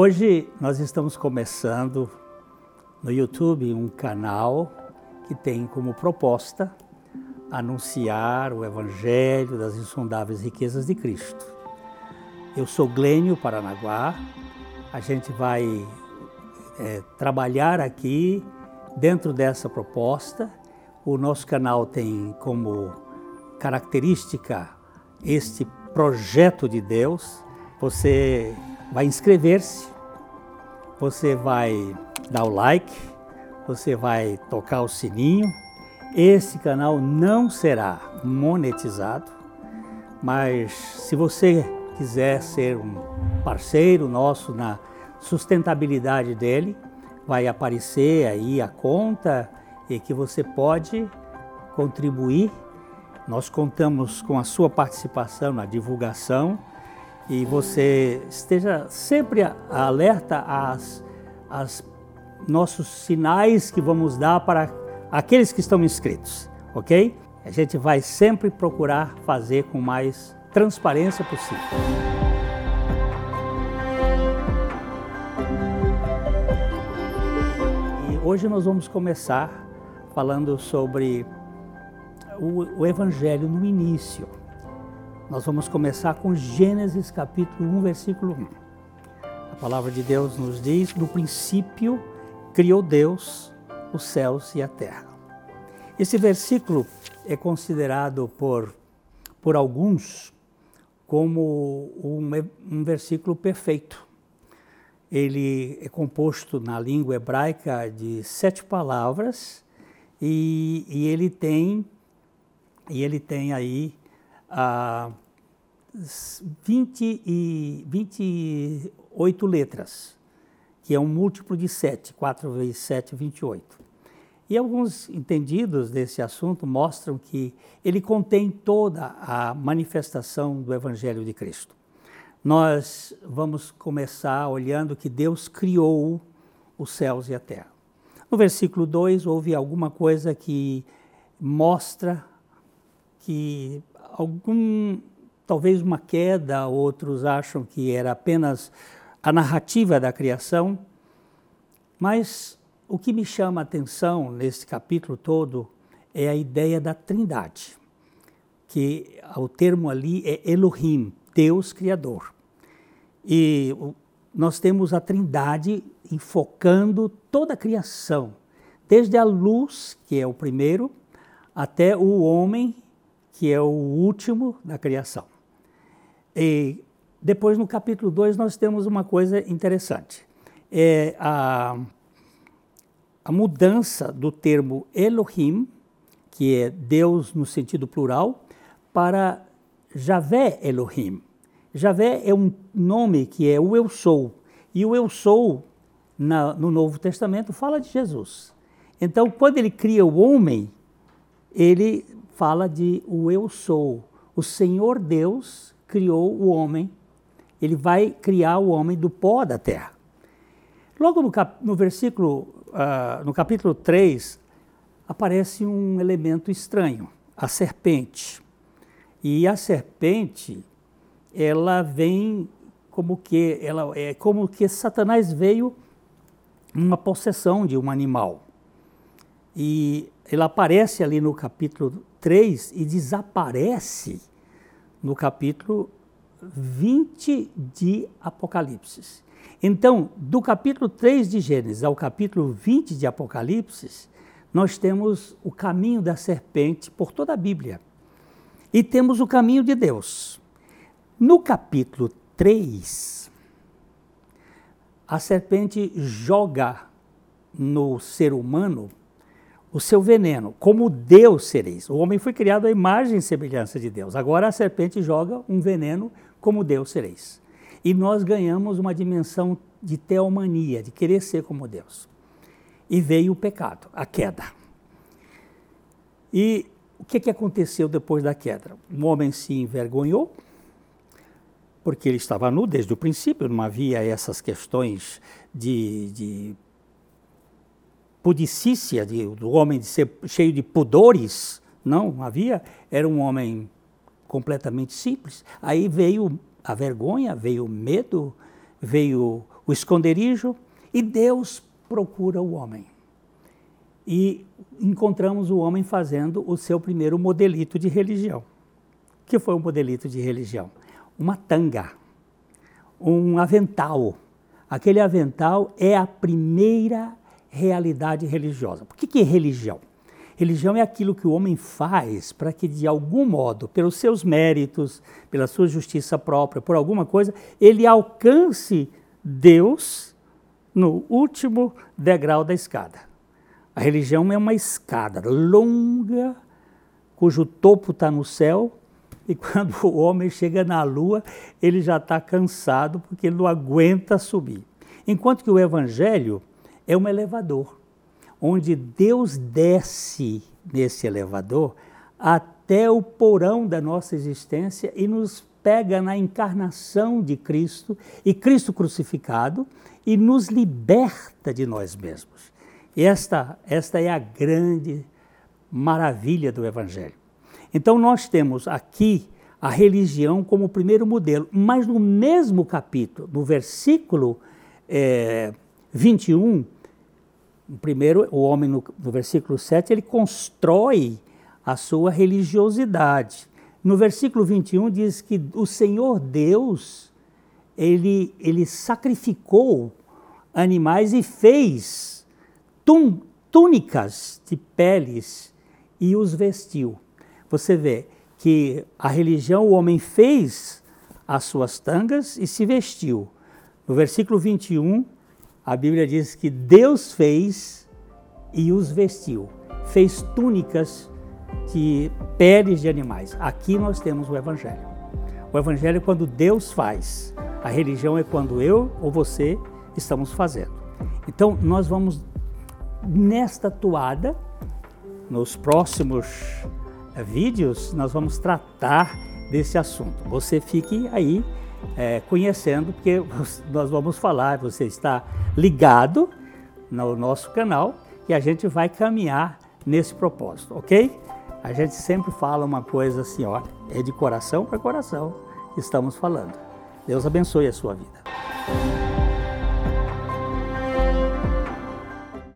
Hoje nós estamos começando no YouTube um canal que tem como proposta anunciar o Evangelho das insondáveis riquezas de Cristo. Eu sou Glênio Paranaguá, a gente vai é, trabalhar aqui dentro dessa proposta. O nosso canal tem como característica este projeto de Deus. Você vai inscrever-se, você vai dar o like, você vai tocar o sininho. Esse canal não será monetizado, mas se você quiser ser um parceiro nosso na sustentabilidade dele, vai aparecer aí a conta e que você pode contribuir. Nós contamos com a sua participação na divulgação e você esteja sempre alerta às, às nossos sinais que vamos dar para aqueles que estão inscritos, ok? A gente vai sempre procurar fazer com mais transparência possível. E hoje nós vamos começar falando sobre o, o Evangelho no início. Nós vamos começar com Gênesis capítulo 1, versículo 1. A palavra de Deus nos diz: No princípio criou Deus os céus e a terra. Esse versículo é considerado por, por alguns como um, um versículo perfeito. Ele é composto na língua hebraica de sete palavras e, e ele tem e ele tem aí a 20 e 28 letras, que é um múltiplo de 7, 4 vezes 7, 28. E alguns entendidos desse assunto mostram que ele contém toda a manifestação do Evangelho de Cristo. Nós vamos começar olhando que Deus criou os céus e a terra. No versículo 2, houve alguma coisa que mostra que algum, talvez uma queda, outros acham que era apenas a narrativa da criação, mas o que me chama a atenção nesse capítulo todo é a ideia da trindade, que o termo ali é Elohim, Deus Criador. E nós temos a trindade enfocando toda a criação, desde a luz, que é o primeiro, até o homem que é o último da criação. E depois, no capítulo 2, nós temos uma coisa interessante. É a, a mudança do termo Elohim, que é Deus no sentido plural, para Javé Elohim. Javé é um nome que é o Eu Sou. E o Eu Sou, na, no Novo Testamento, fala de Jesus. Então, quando ele cria o homem, ele fala de o eu sou. O Senhor Deus criou o homem, ele vai criar o homem do pó da terra. Logo no, cap, no versículo, uh, no capítulo 3, aparece um elemento estranho, a serpente. E a serpente, ela vem como que, ela é como que Satanás veio numa possessão de um animal. E ela aparece ali no capítulo 3 e desaparece no capítulo 20 de Apocalipse. Então, do capítulo 3 de Gênesis ao capítulo 20 de Apocalipse, nós temos o caminho da serpente por toda a Bíblia. E temos o caminho de Deus. No capítulo 3, a serpente joga no ser humano o seu veneno, como Deus sereis. O homem foi criado à imagem e semelhança de Deus. Agora a serpente joga um veneno, como Deus sereis. E nós ganhamos uma dimensão de teomania, de querer ser como Deus. E veio o pecado, a queda. E o que, que aconteceu depois da queda? O homem se envergonhou, porque ele estava nu desde o princípio, não havia essas questões de, de pudicícia de, do homem de ser cheio de pudores, não havia, era um homem completamente simples. Aí veio a vergonha, veio o medo, veio o esconderijo, e Deus procura o homem. E encontramos o homem fazendo o seu primeiro modelito de religião. Que foi um modelito de religião? Uma tanga, um avental. Aquele avental é a primeira realidade religiosa. Por que, que é religião? Religião é aquilo que o homem faz para que, de algum modo, pelos seus méritos, pela sua justiça própria, por alguma coisa, ele alcance Deus no último degrau da escada. A religião é uma escada longa, cujo topo está no céu, e quando o homem chega na lua, ele já está cansado porque ele não aguenta subir. Enquanto que o evangelho é um elevador, onde Deus desce nesse elevador até o porão da nossa existência e nos pega na encarnação de Cristo e Cristo crucificado e nos liberta de nós mesmos. Esta, esta é a grande maravilha do Evangelho. Então, nós temos aqui a religião como primeiro modelo, mas no mesmo capítulo, no versículo é, 21, primeiro, o homem, no, no versículo 7, ele constrói a sua religiosidade. No versículo 21 diz que o Senhor Deus, ele, ele sacrificou animais e fez tum, túnicas de peles e os vestiu. Você vê que a religião, o homem fez as suas tangas e se vestiu. No versículo 21, a Bíblia diz que Deus fez e os vestiu. Fez túnicas de peles de animais. Aqui nós temos o Evangelho. O Evangelho é quando Deus faz. A religião é quando eu ou você estamos fazendo. Então, nós vamos, nesta toada, nos próximos eh, vídeos, nós vamos tratar desse assunto. Você fique aí é, conhecendo, porque nós vamos falar, você está ligado no nosso canal e a gente vai caminhar nesse propósito, ok? A gente sempre fala uma coisa assim, ó, é de coração para coração que estamos falando. Deus abençoe a sua vida.